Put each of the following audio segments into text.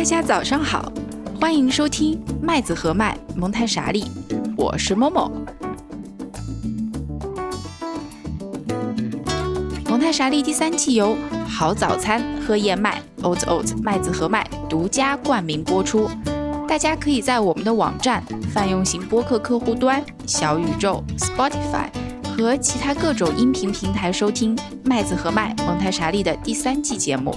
大家早上好，欢迎收听麦子和麦蒙太傻利，我是某某。蒙太傻利第三季由好早餐喝燕麦 Oats Oats 麦子和麦独家冠名播出。大家可以在我们的网站、泛用型播客客户端、小宇宙、Spotify 和其他各种音频平台收听麦子和麦蒙太傻利的第三季节目。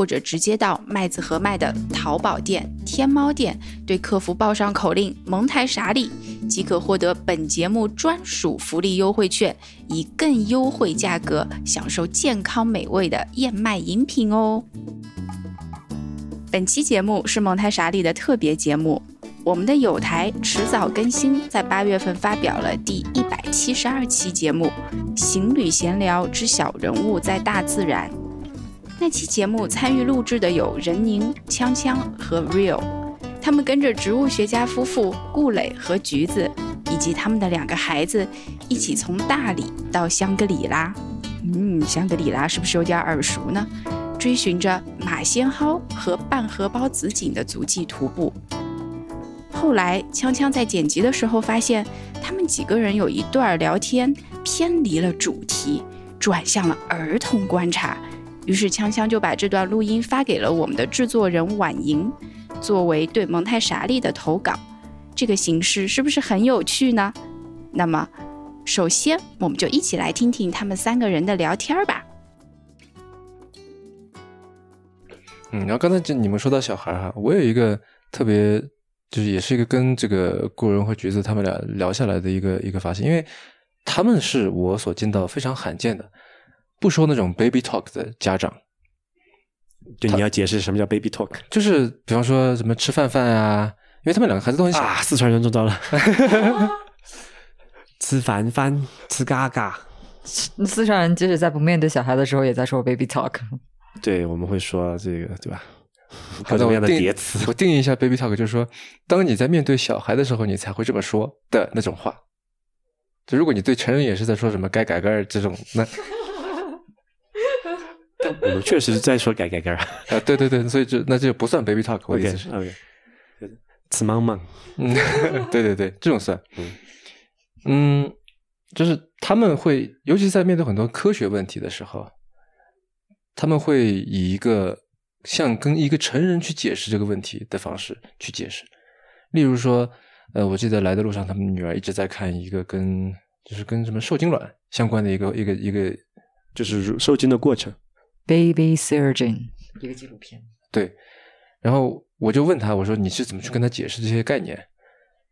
或者直接到麦子和麦的淘宝店、天猫店，对客服报上口令“蒙台傻里”，即可获得本节目专属福利优惠券，以更优惠价格享受健康美味的燕麦饮品哦。本期节目是蒙台傻里的特别节目。我们的有台迟早更新，在八月份发表了第一百七十二期节目《行旅闲聊之小人物在大自然》。那期节目参与录制的有任宁、锵锵和 Real，他们跟着植物学家夫妇顾磊和橘子，以及他们的两个孩子，一起从大理到香格里拉。嗯，香格里拉是不是有点耳熟呢？追寻着马先蒿和半荷包紫堇的足迹徒步。后来，锵锵在剪辑的时候发现，他们几个人有一段聊天偏离了主题，转向了儿童观察。于是，锵锵就把这段录音发给了我们的制作人婉莹，作为对蒙太傻利的投稿。这个形式是不是很有趣呢？那么，首先我们就一起来听听他们三个人的聊天吧。嗯，然后刚才就你们说到小孩哈，我有一个特别。就是也是一个跟这个顾人和橘子他们俩聊下来的一个一个发现，因为他们是我所见到非常罕见的，不说那种 baby talk 的家长。就你要解释什么叫 baby talk？就是比方说什么吃饭饭啊，因为他们两个孩子都很小。啊，四川人中招了。吃饭饭，吃嘎嘎。四川人即使在不面对小孩的时候，也在说 baby talk。对，我们会说这个，对吧？各种各样的叠词，我定义一下 baby talk，就是说，当你在面对小孩的时候，你才会这么说的那种话。就如果你对成人也是在说什么该改改这种，那我们确实是在说改改改。啊，对对对，所以就那就不算 baby talk，我意思是，OK，吃忙忙，嗯，对对对，这种算，嗯。嗯，就是他们会，尤其在面对很多科学问题的时候，他们会以一个。像跟一个成人去解释这个问题的方式去解释，例如说，呃，我记得来的路上，他们女儿一直在看一个跟就是跟什么受精卵相关的一个一个一个就是受精的过程，Baby Surgeon 一个纪录片。对，然后我就问他，我说你是怎么去跟他解释这些概念？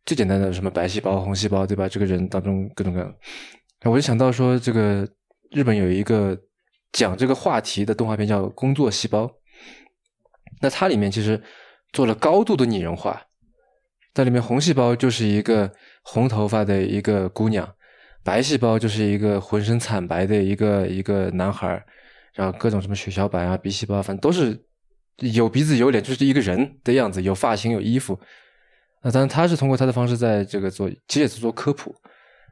最简单的什么白细胞、红细胞，对吧？这个人当中各种各样，我就想到说，这个日本有一个讲这个话题的动画片叫《工作细胞》。那它里面其实做了高度的拟人化，在里面红细胞就是一个红头发的一个姑娘，白细胞就是一个浑身惨白的一个一个男孩，然后各种什么血小板啊、鼻细胞，反正都是有鼻子有脸，就是一个人的样子，有发型有衣服。那当然他是通过他的方式在这个做，其实也是做科普，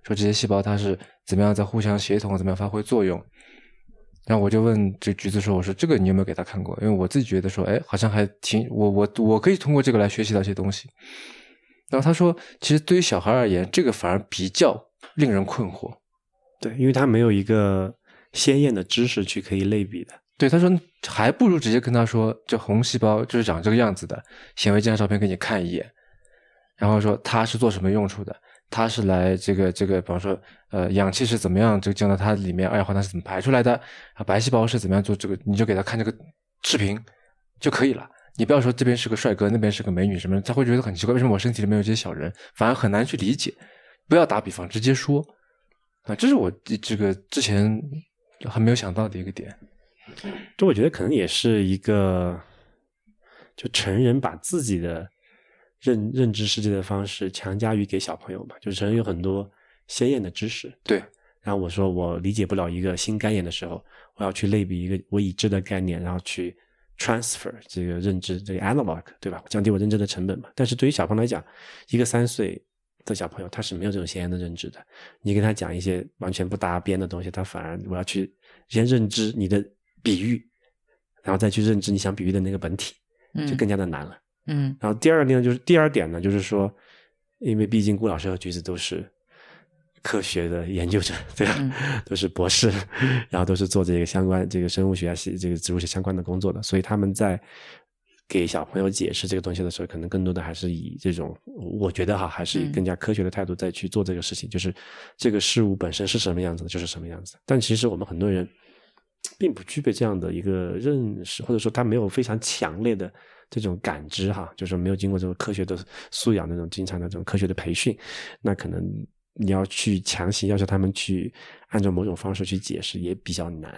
说这些细胞它是怎么样在互相协同，怎么样发挥作用。然后我就问这橘子说：“我说这个你有没有给他看过？因为我自己觉得说，哎，好像还挺我我我可以通过这个来学习到一些东西。”然后他说：“其实对于小孩而言，这个反而比较令人困惑。对，因为他没有一个鲜艳的知识去可以类比的。对，他说还不如直接跟他说，这红细胞就是长这个样子的，显微镜照片给你看一眼，然后说它是做什么用处的。”它是来这个这个，比方说，呃，氧气是怎么样，就降到它里面，二氧化碳是怎么排出来的？啊，白细胞是怎么样做这个？你就给他看这个视频就可以了。你不要说这边是个帅哥，那边是个美女什么，他会觉得很奇怪，为什么我身体里面有这些小人？反而很难去理解。不要打比方，直接说啊，这是我这个之前还没有想到的一个点。这我觉得可能也是一个，就成人把自己的。认认知世界的方式强加于给小朋友吧，就是成人有很多鲜艳的知识，对，然后我说我理解不了一个新概念的时候，我要去类比一个我已知的概念，然后去 transfer 这个认知，这个 analog，对吧？降低我认知的成本嘛。但是对于小朋友来讲，一个三岁的小朋友他是没有这种先验的认知的。你跟他讲一些完全不搭边的东西，他反而我要去先认知你的比喻，然后再去认知你想比喻的那个本体，就更加的难了。嗯然后第二个呢，就是第二点呢，就是说，因为毕竟顾老师和橘子都是科学的研究者，对吧？嗯都是博士，然后都是做这个相关这个生物学啊、系这个植物学相关的工作的，所以他们在给小朋友解释这个东西的时候，可能更多的还是以这种，我觉得哈，还是以嗯更加科学的态度再去做这个事情，就是这个事物本身是什么样子的，就是什么样子。但其实我们很多人并不具备这样的一个认识，或者说他没有非常强烈的这种感知哈，就是没有经过这种科学的素养那种经常的这种科学的培训，那可能你要去强行要求他们去按照某种方式去解释，也比较难。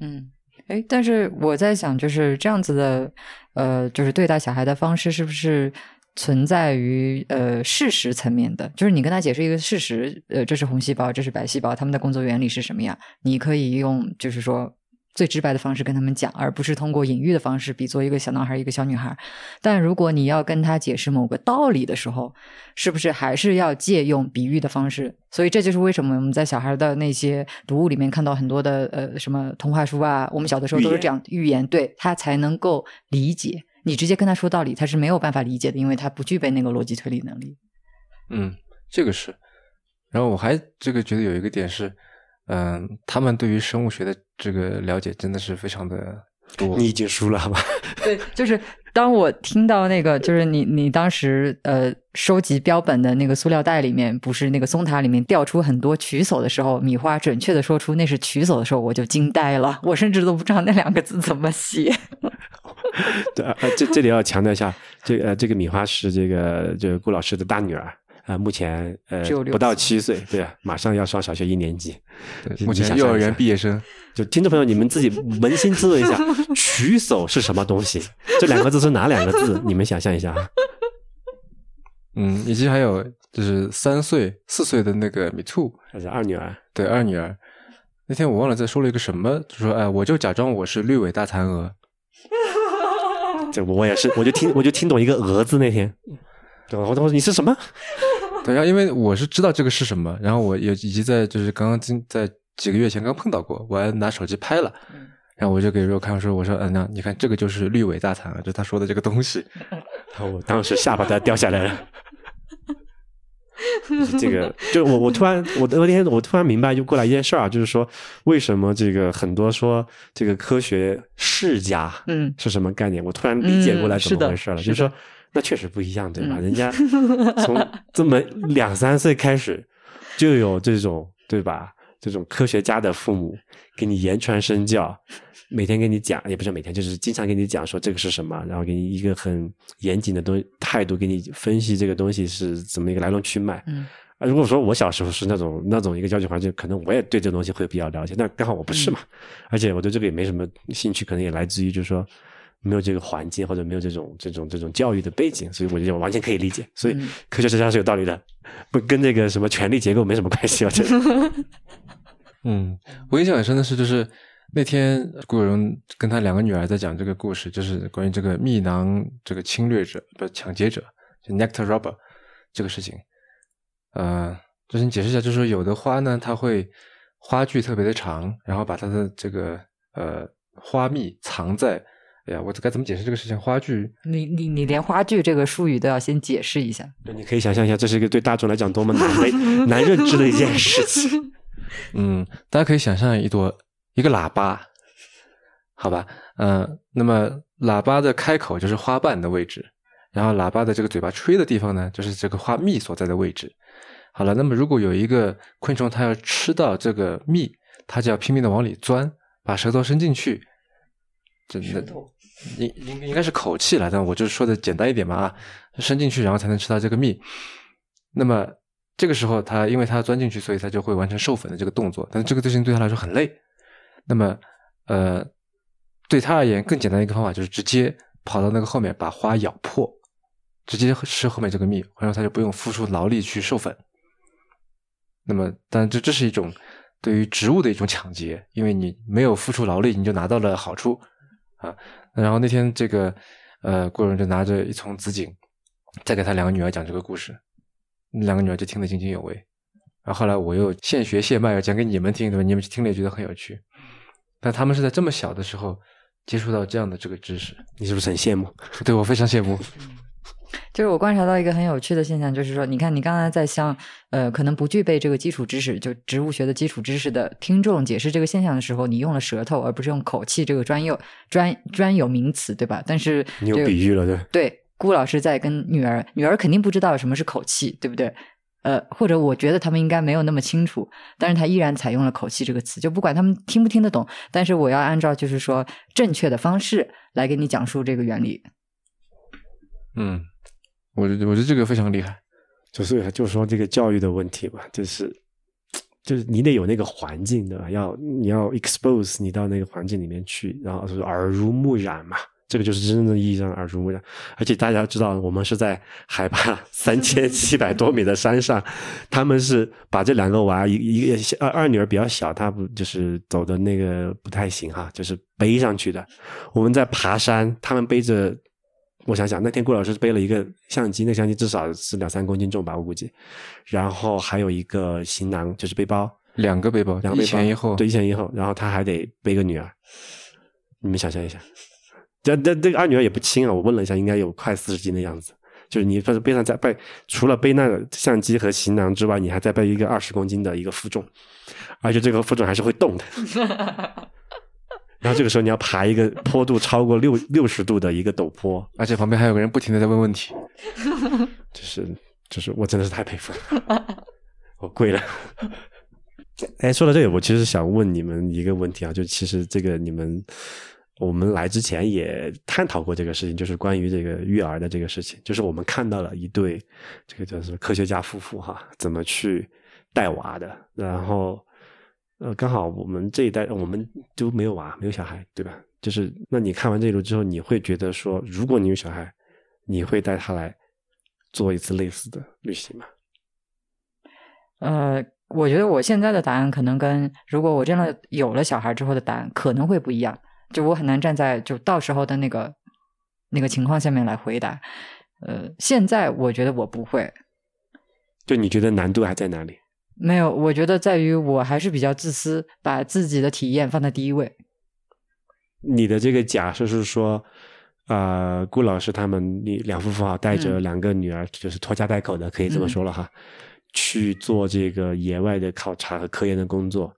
嗯。哎，但是我在想，就是这样子的，呃，就是对待小孩的方式，是不是存在于呃事实层面的？就是你跟他解释一个事实，呃，这是红细胞，这是白细胞，他们的工作原理是什么样？你可以用就是说最直白的方式跟他们讲，而不是通过隐喻的方式，比作一个小男孩一个小女孩。但如果你要跟他解释某个道理的时候，是不是还是要借用比喻的方式？所以这就是为什么我们在小孩的那些读物里面看到很多的呃什么童话书啊，我们小的时候都是这样寓言，对他才能够理解。你直接跟他说道理，他是没有办法理解的，因为他不具备那个逻辑推理能力。嗯，这个是。然后我还这个觉得有一个点是，嗯、他们对于生物学的这个了解真的是非常的多。你已经输了，好吧？对，就是当我听到那个，就是你你当时呃收集标本的那个塑料袋里面，不是那个松塔里面掉出很多曲叟的时候，米花准确的说出那是曲叟的时候，我就惊呆了，我甚至都不知道那两个字怎么写。对这这里要强调一下，这呃这个米花是这个这个顾老师的大女儿。啊、目前呃不到岁七岁，对啊，马上要上小学一年级。目前幼儿园毕业生，就听众朋友，你们自己扪心自问一下，取手是什么东西？这两个字是哪两个字？你们想象一下啊。嗯，以及还有就是三岁、四岁的那个米兔，还是二女儿，对二女儿。那天我忘了在说了一个什么，就说哎，我就假装我是绿尾大蚕蛾。这我也是，我就听我就听懂一个“蛾”字那天，对吧？我说你是什么？对，然后因为我是知道这个是什么，然后我也以及在就是刚刚今在几个月前刚碰到过，我还拿手机拍了，然后我就给肉看说，我说嗯，那你看这个就是绿尾大蚕蛾，就他说的这个东西。然后我当时下巴都要掉下来了。这个，就我我突然我那天我突然明白就过来一件事儿啊，就是说为什么这个很多说这个科学世家嗯是什么概念，我突然理解过来怎么回事了，是就是说那确实不一样，对吧？嗯人家从这么两三岁开始就有这种对吧？这种科学家的父母给你言传身教，每天给你讲，也不是每天，就是经常给你讲说这个是什么，然后给你一个很严谨的东态度，给你分析这个东西是怎么一个来龙去脉。嗯啊，如果说我小时候是那种那种一个教育环境，可能我也对这东西会比较了解，但刚好我不是嘛，而且我对这个也没什么兴趣，可能也来自于就是说没有这个环境或者没有这种这种这种教育的背景，所以我觉得我完全可以理解。所以嗯科学至上是有道理的，不跟那个什么权力结构没什么关系，我觉得。嗯，我印象很深的是，就是那天顾有荣跟他两个女儿在讲这个故事，就是关于这个蜜囊这个侵略者不是抢劫者，就 nectar robber 这个事情。呃，就是你解释一下，就是说有的花呢，它会花距特别的长，然后把它的这个呃花蜜藏在，哎呀，我该怎么解释这个事情？花距你你你连花剧这个术语都要先解释一下。你可以想象一下，这是一个对大众来讲多么难为难认知的一件事情。嗯，大家可以想象一朵一个喇叭，好吧？呃，那么喇叭的开口就是花瓣的位置，然后喇叭的这个嘴巴吹的地方呢，就是这个花蜜所在的位置。好了，那么如果有一个昆虫它要吃到这个蜜，它就要拼命的往里钻，把舌头伸进去。真的，应应应该是口气了，但我就说的简单一点嘛啊，伸进去然后才能吃到这个蜜。那么这个时候，它因为它钻进去，所以它就会完成授粉的这个动作。但是这个事情对它来说很累。那么，呃，对它而言，更简单的一个方法就是直接跑到那个后面把花咬破，直接吃后面这个蜜，然后它就不用付出劳力去授粉。那么，当然这这是一种对于植物的一种抢劫，因为你没有付出劳力，你就拿到了好处啊。然后那天这个呃，顾人就拿着一丛紫堇，再给他两个女儿讲这个故事，两个女儿就听得津津有味。然后后来我又现学现卖，讲给你们听，对吧？你们听了也觉得很有趣。但他们是在这么小的时候接触到这样的这个知识，你是不是很羡慕？对我非常羡慕。就是我观察到一个很有趣的现象，就是说，你看你刚才在向呃可能不具备这个基础知识，就植物学的基础知识的听众解释这个现象的时候，你用了舌头而不是用口气这个专有专专有名词，对吧？但是你有比喻了，对？对，顾老师在跟女儿，女儿肯定不知道什么是口气，对不对？呃，或者我觉得他们应该没有那么清楚，但是他依然采用了口气这个词，就不管他们听不听得懂，但是我要按照就是说正确的方式来给你讲述这个原理。嗯。我觉得，我觉得这个非常厉害，就是就是说这个教育的问题吧，就是就是你得有那个环境对吧？要你要 expose 你到那个环境里面去，然后是耳濡目染嘛，这个就是真正意义上的耳濡目染。而且大家知道，我们是在海拔 三千七百多米的山上，他们是把这两个娃一一个二二女儿比较小，她不就是走的那个不太行哈，就是背上去的。我们在爬山，他们背着。我想想，那天顾老师背了一个相机，那相机至少是两三公斤重吧，我估计。然后还有一个行囊，就是背包，两个背包，两个背包，一前一后，对，一前一后。然后他还得背个女儿，你们想象一下，这这这个二女儿也不轻啊，我问了一下，应该有快四十斤的样子。就是你背上再背，除了背那个相机和行囊之外，你还在背一个二十公斤的一个负重，而且这个负重还是会动的。然后这个时候你要爬一个坡度超过六 六十度的一个陡坡，而且旁边还有个人不停的在问问题，就是就是我真的是太佩服了，我跪了。哎，说到这个，我其实想问你们一个问题啊，就其实这个你们我们来之前也探讨过这个事情，就是关于这个育儿的这个事情，就是我们看到了一对这个叫什么科学家夫妇哈，怎么去带娃的，然后。呃，刚好我们这一代我们都没有娃，没有小孩，对吧？就是那你看完这一路之后，你会觉得说，如果你有小孩，你会带他来做一次类似的旅行吗？呃，我觉得我现在的答案可能跟如果我真的有了小孩之后的答案可能会不一样，就我很难站在就到时候的那个那个情况下面来回答。呃，现在我觉得我不会。就你觉得难度还在哪里？没有，我觉得在于我还是比较自私，把自己的体验放在第一位。你的这个假设是说，呃，顾老师他们你两夫妇啊，带着两个女儿，就是拖家带口的，可以这么说了哈，去做这个野外的考察和科研的工作，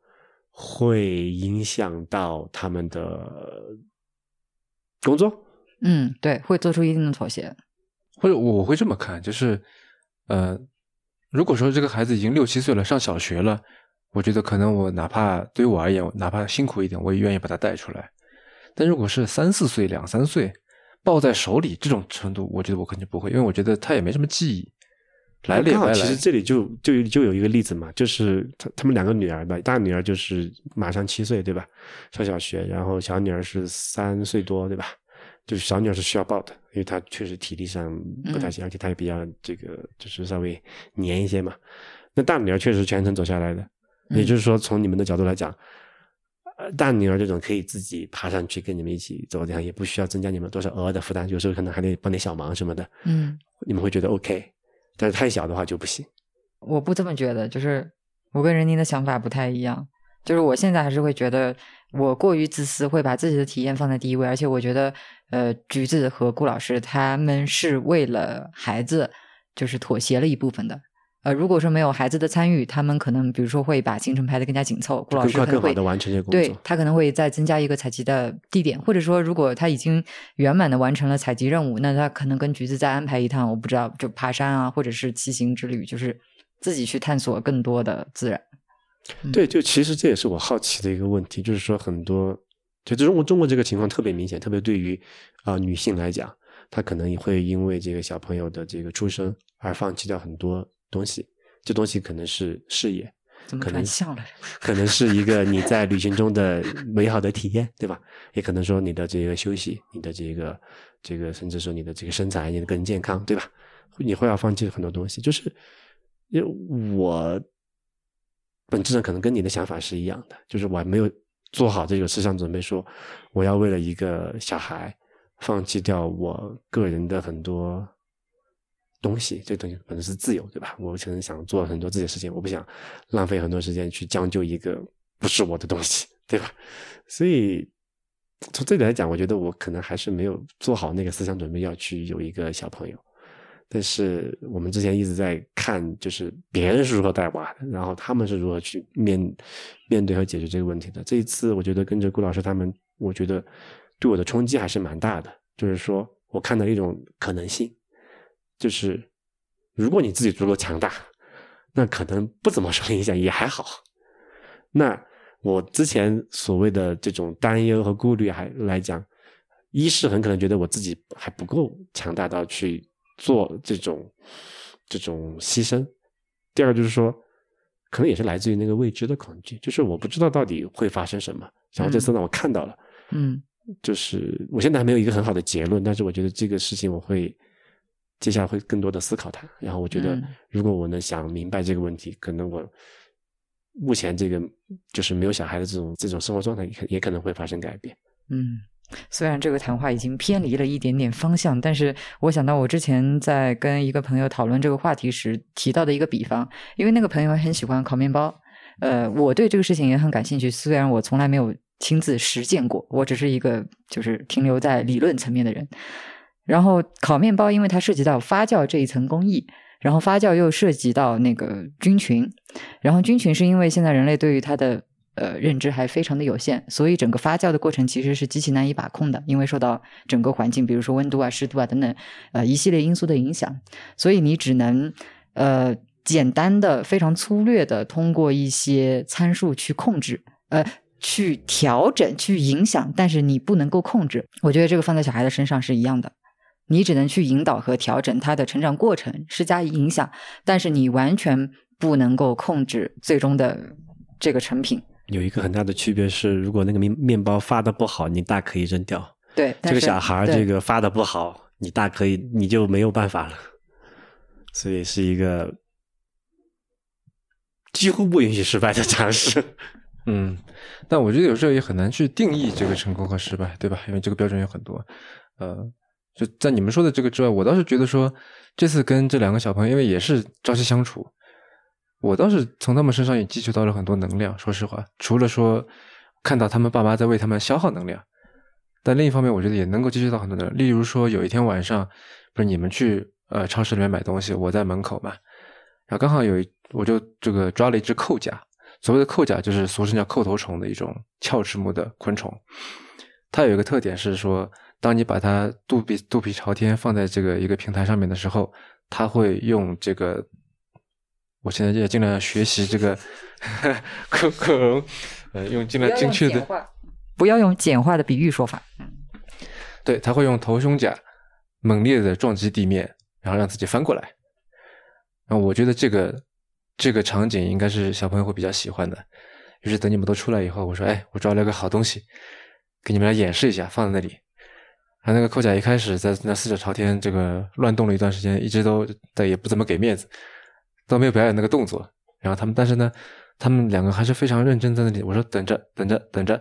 会影响到他们的工作。嗯，对，会做出一定的妥协。或者我会这么看，就是呃。如果说这个孩子已经六七岁了，上小学了，我觉得可能我哪怕对于我而言，哪怕辛苦一点，我也愿意把他带出来。但如果是三四岁、两三岁，抱在手里这种程度，我觉得我肯定不会，因为我觉得他也没什么记忆。来了也白来。其实这里就就就有一个例子嘛，就是他他们两个女儿吧，大女儿就是马上七岁，对吧？上小学，然后小女儿是三岁多，对吧？就是小女儿是需要抱的，因为它确实体力上不太行，而且它也比较这个，就是稍微黏一些嘛。那大女儿确实全程走下来的，也就是说，从你们的角度来讲，大女儿这种可以自己爬上去跟你们一起走，这样也不需要增加你们多少额外的负担，有时候可能还得帮点小忙什么的。嗯，你们会觉得 OK，但是太小的话就不行。我不这么觉得，就是我跟任宁的想法不太一样，就是我现在还是会觉得。我过于自私，会把自己的体验放在第一位，而且我觉得，呃，橘子和顾老师他们是为了孩子，就是妥协了一部分的。呃，如果说没有孩子的参与，他们可能比如说会把行程排得更加紧凑，顾老师可能会完成这个工作，对他可能会再增加一个采集的地点，或者说如果他已经圆满的完成了采集任务，那他可能跟橘子再安排一趟，我不知道就爬山啊，或者是骑行之旅，就是自己去探索更多的自然。对，就其实这也是我好奇的一个问题，就是说很多，就中国中国这个情况特别明显，特别对于啊女性来讲，她可能也会因为这个小朋友的这个出生而放弃掉很多东西，这东西可能是事业，可能可能是一个你在旅行中的美好的体验，对吧？也可能说你的这个休息，你的这个这个，甚至说你的这个身材，你的个人健康，对吧？你会要放弃很多东西，就是因为我。本质上可能跟你的想法是一样的，就是我还没有做好这个思想准备，说我要为了一个小孩放弃掉我个人的很多东西，这东西可能是自由，对吧？我可能想做很多自己的事情，我不想浪费很多时间去将就一个不是我的东西，对吧？所以从这里来讲，我觉得我可能还是没有做好那个思想准备，要去有一个小朋友。但是我们之前一直在看，就是别人是如何带娃的，然后他们是如何去面面对和解决这个问题的。这一次，我觉得跟着顾老师他们，我觉得对我的冲击还是蛮大的。就是说我看到一种可能性，就是如果你自己足够强大，那可能不怎么受影响也还好。那我之前所谓的这种担忧和顾虑还来讲，一是很可能觉得我自己还不够强大到去。做这种这种牺牲，第二个就是说，可能也是来自于那个未知的恐惧，就是我不知道到底会发生什么。然后这次呢，我看到了，嗯，就是我现在还没有一个很好的结论，但是我觉得这个事情我会接下来会更多的思考它。然后我觉得，如果我能想明白这个问题，可能我目前这个就是没有小孩的这种这种生活状态，也也可能会发生改变。嗯。虽然这个谈话已经偏离了一点点方向，但是我想到我之前在跟一个朋友讨论这个话题时提到的一个比方，因为那个朋友很喜欢烤面包，呃，我对这个事情也很感兴趣。虽然我从来没有亲自实践过，我只是一个就是停留在理论层面的人。然后烤面包，因为它涉及到发酵这一层工艺，然后发酵又涉及到那个菌群，然后菌群是因为现在人类对于它的。呃，认知还非常的有限，所以整个发酵的过程其实是极其难以把控的，因为受到整个环境，比如说温度啊、湿度啊等等，呃一系列因素的影响，所以你只能呃简单的、非常粗略的通过一些参数去控制，呃去调整、去影响，但是你不能够控制。我觉得这个放在小孩的身上是一样的，你只能去引导和调整他的成长过程，施加影响，但是你完全不能够控制最终的这个成品。有一个很大的区别是，如果那个面面包发的不好，你大可以扔掉。对，这个小孩这个发的不好，你大可以你就没有办法了。所以是一个几乎不允许失败的尝试。嗯，但我觉得有时候也很难去定义这个成功和失败，对吧？因为这个标准有很多。呃，就在你们说的这个之外，我倒是觉得说，这次跟这两个小朋友，因为也是朝夕相处。我倒是从他们身上也汲取到了很多能量。说实话，除了说看到他们爸妈在为他们消耗能量，但另一方面，我觉得也能够汲取到很多能量。例如说，有一天晚上，不是你们去呃超市里面买东西，我在门口嘛，然后刚好有一我就这个抓了一只扣甲。所谓的扣甲，就是俗称叫扣头虫的一种鞘翅目的昆虫。它有一个特点是说，当你把它肚皮肚皮朝天放在这个一个平台上面的时候，它会用这个。我现在也尽量学习这个 可可，呃，用尽量精确的，不要用简化的比喻说法。对，他会用头胸甲猛烈的撞击地面，然后让自己翻过来。然后我觉得这个这个场景应该是小朋友会比较喜欢的。于是等你们都出来以后，我说：“哎，我抓了个好东西，给你们来演示一下，放在那里。”然后那个扣甲一开始在那四脚朝天这个乱动了一段时间，一直都但也不怎么给面子。都没有表演那个动作，然后他们，但是呢，他们两个还是非常认真在那里。我说等着，等着，等着，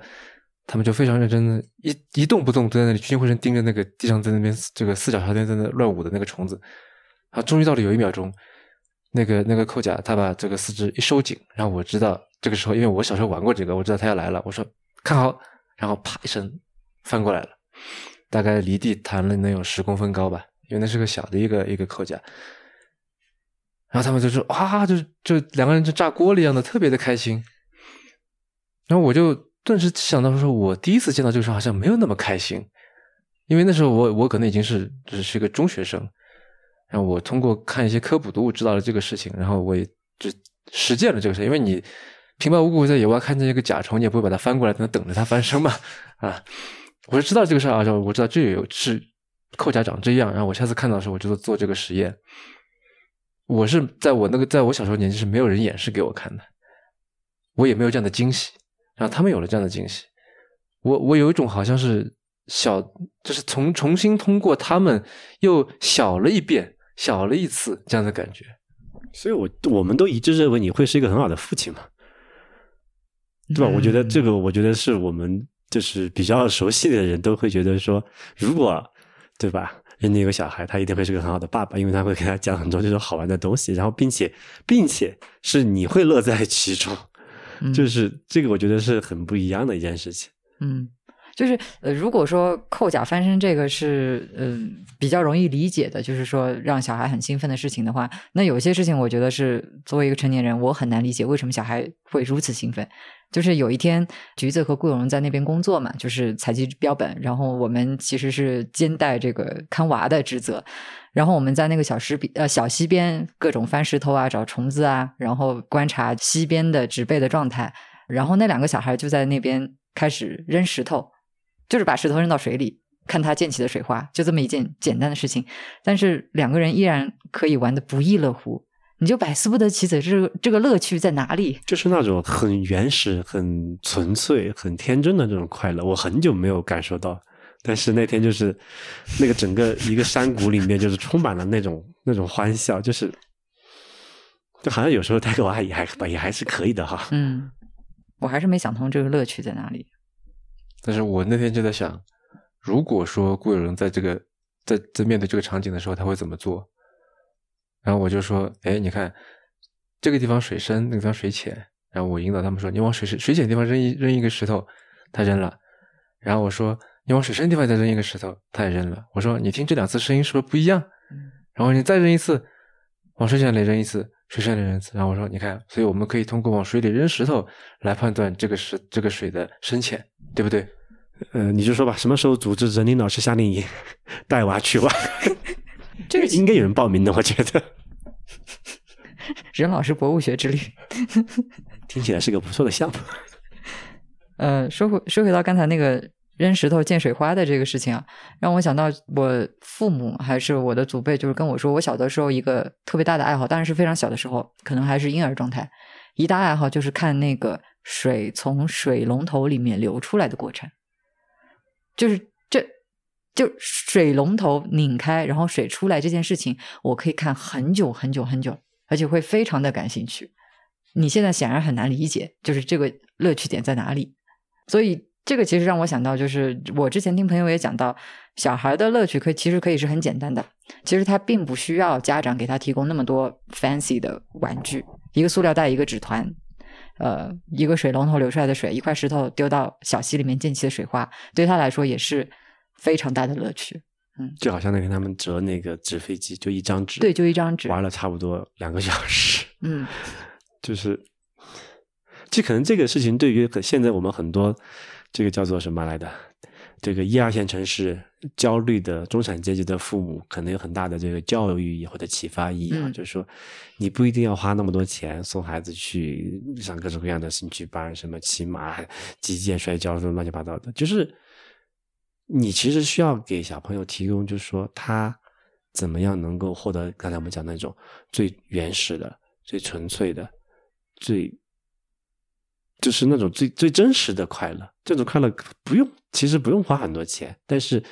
他们就非常认真的，一一动不动都在那里聚精会神盯着那个地上在那边这个四脚朝天在那乱舞的那个虫子。啊，终于到了有一秒钟，那个那个扣甲他把这个四肢一收紧，然后我知道这个时候，因为我小时候玩过这个，我知道他要来了。我说看好，然后啪一声翻过来了，大概离地弹了能有十公分高吧，因为那是个小的一个一个扣甲。然后他们就说：“啊，就就两个人就炸锅了一样的，特别的开心。”然后我就顿时想到说：“我第一次见到这个时候好像没有那么开心，因为那时候我我可能已经是只是一个中学生。然后我通过看一些科普读物知道了这个事情，然后我也就实践了这个事。因为你平白无故在野外看见一个甲虫，你也不会把它翻过来，在那等着它翻身嘛？啊，我就知道这个事儿啊，我知道这有是扣甲长这样。然后我下次看到的时候，我就做这个实验。”我是在我那个在我小时候年纪是没有人演示给我看的，我也没有这样的惊喜，然后他们有了这样的惊喜，我我有一种好像是小，就是从重新通过他们又小了一遍，小了一次这样的感觉，所以我我们都一致认为你会是一个很好的父亲嘛，对吧？我觉得嗯这个，我觉得是我们就是比较熟悉的人都会觉得说，如果对吧，人家有个小孩，他一定会是个很好的爸爸，因为他会给他讲很多这种好玩的东西，然后并且并且是你会乐在其中，嗯。就是这个，我觉得是很不一样的一件事情。嗯，就是呃，如果说扣甲翻身这个是呃比较容易理解的，就是说让小孩很兴奋的事情的话，那有些事情我觉得是作为一个成年人，我很难理解为什么小孩会如此兴奋。就是有一天，橘子和顾永荣在那边工作嘛，就是采集标本，然后我们其实是兼带这个看娃的职责。然后我们在那个小石呃小溪边各种翻石头啊，找虫子啊，然后观察溪边的植被的状态。然后那两个小孩就在那边开始扔石头，就是把石头扔到水里，看它溅起的水花，就这么一件简单的事情。但是两个人依然可以玩的不亦乐乎，你就百思不得其解，这个这个乐趣在哪里？就是那种很原始、很纯粹、很天真的这种快乐，我很久没有感受到。但是那天就是那个整个一个山谷里面，就是充满了那种那种欢笑，就是就好像有时候带个娃也还也还是可以的哈。嗯，我还是没想通这个乐趣在哪里。但是我那天就在想，如果说顾有人在这个在在面对这个场景的时候，他会怎么做？然后我就说，哎，你看这个地方水深，那个地方水浅。然后我引导他们说，你往水深水浅的地方扔一扔一个石头，他扔了。然后我说，你往水深的地方再扔一个石头，他也扔了。我说，你听这两次声音是不是不一样？然后你再扔一次，往水浅里扔一次，水深里扔一次。然后我说，你看，所以我们可以通过往水里扔石头来判断这个石这个水的深浅，对不对？呃，你就说吧，什么时候组织任林老师夏令营，带娃去玩？这个应该有人报名的，我觉得 任老师博物学之旅。听起来是个不错的项目。呃，说回说回到刚才那个扔石头溅水花的这个事情啊，让我想到我父母还是我的祖辈，就是跟我说，我小的时候一个特别大的爱好，当然是非常小的时候，可能还是婴儿状态，一大爱好就是看那个水从水龙头里面流出来的过程，就是这就水龙头拧开，然后水出来这件事情，我可以看很久很久很久，而且会非常的感兴趣。你现在显然很难理解，就是这个乐趣点在哪里。所以这个其实让我想到，就是我之前听朋友也讲到，小孩的乐趣可以其实可以是很简单的，其实他并不需要家长给他提供那么多 fancy 的玩具，一个塑料袋，一个纸团，呃，一个水龙头流出来的水，一块石头丢到小溪里面溅起的水花，对他来说也是非常大的乐趣。嗯就好像那跟他们折那个纸飞机，就一张纸，对，就一张纸，玩了差不多两个小时。嗯 就是，这可能这个事情对于现在我们很多这个叫做什么来的，这个一二线城市焦虑的中产阶级的父母，可能有很大的这个教育意义或者启发意义啊。嗯就是说，你不一定要花那么多钱送孩子去上各种各样的兴趣班，什么骑马、击剑、摔跤，什么乱七八糟的，就是你其实需要给小朋友提供，就是说他怎么样能够获得刚才我们讲的那种最原始的、最纯粹的、最就是那种最最真实的快乐。这种快乐不用，其实不用花很多钱，但是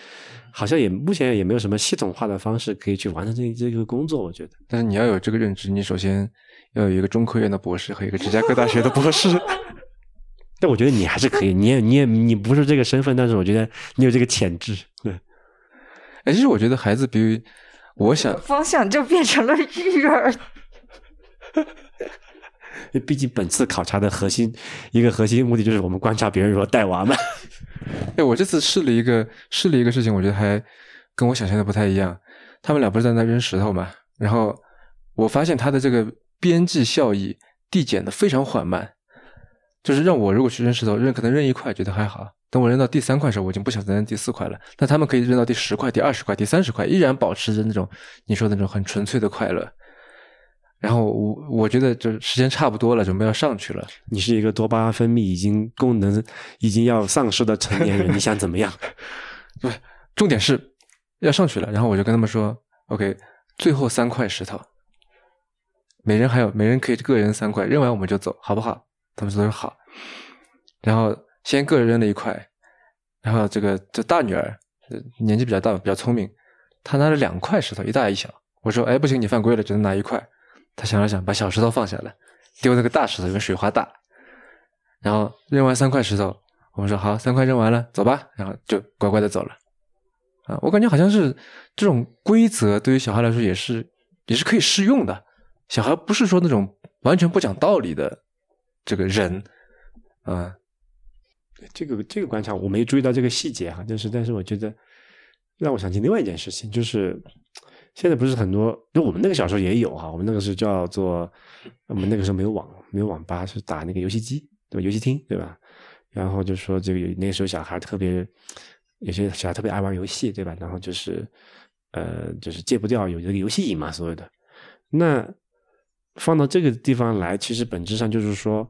好像也目前也没有什么系统化的方式可以去完成这这个工作。我觉得，但是你要有这个认知，你首先要有一个中科院的博士和一个芝加哥大学的博士。但我觉得你还是可以，你也你也你不是这个身份，但是我觉得你有这个潜质。对，哎，其实我觉得孩子比我想，方向就变成了育儿。因为毕竟本次考察的核心一个核心目的就是我们观察别人如何带娃嘛。哎，我这次试了一个试了一个事情，我觉得还跟我想象的不太一样。他们俩不是在那扔石头嘛，然后我发现他的这个边际效益递减的非常缓慢，就是让我如果去扔石头，扔可能扔一块觉得还好，等我扔到第三块的时候，我已经不想再扔第四块了。但他们可以扔到第十块、第二十块、第三十块，依然保持着那种你说的那种很纯粹的快乐。然后我我觉得就时间差不多了，准备要上去了。你是一个多巴胺分泌已经功能已经要丧失的成年人，你想怎么样？不，重点是要上去了。然后我就跟他们说：“OK，最后三块石头，每人还有每人可以各扔三块，扔完我们就走，好不好？”他们说好。然后先各扔了一块，然后这个这大女儿呃年纪比较大，比较聪明，她拿了两块石头，一大一小。我说：“哎，不行，你犯规了，只能拿一块。”他想了想，把小石头放下来，丢那个大石头，因为水花大。然后扔完三块石头，我们说好，三块扔完了，走吧，然后就乖乖的走了。啊，我感觉好像是这种规则对于小孩来说也是也是可以适用的。小孩不是说那种完全不讲道理的这个人，啊，这个这个观察我没注意到这个细节哈，就是但是我觉得让我想起另外一件事情，就是现在不是很多，就我们那个小时候也有哈，我们那个是叫做我们那个时候没有网没有网吧，是打那个游戏机对吧？游戏厅对吧？然后就说这个那个时候小孩特别有些小孩特别爱玩游戏对吧？然后就是呃就是戒不掉有这个游戏瘾嘛，所谓的那放到这个地方来，其实本质上就是说，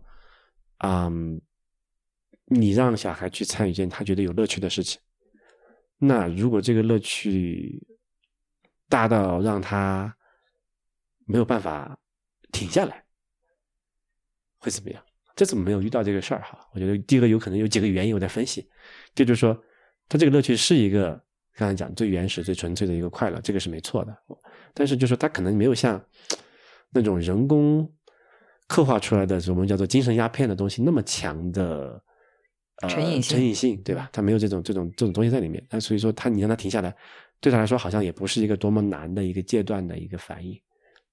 嗯。你让小孩去参与一件他觉得有乐趣的事情，那如果这个乐趣大到让他没有办法停下来，会怎么样？这怎么没有遇到这个事儿哈？我觉得第一个有可能有几个原因，我在分析。第就是说，他这个乐趣是一个刚才讲最原始、最纯粹的一个快乐，这个是没错的。但是就说他可能没有像那种人工刻画出来的我们叫做精神鸦片的东西那么强的。成瘾性，成瘾性，对吧？他没有这种这种这种东西在里面，那所以说他你让他停下来，对他来说好像也不是一个多么难的一个阶段的一个反应，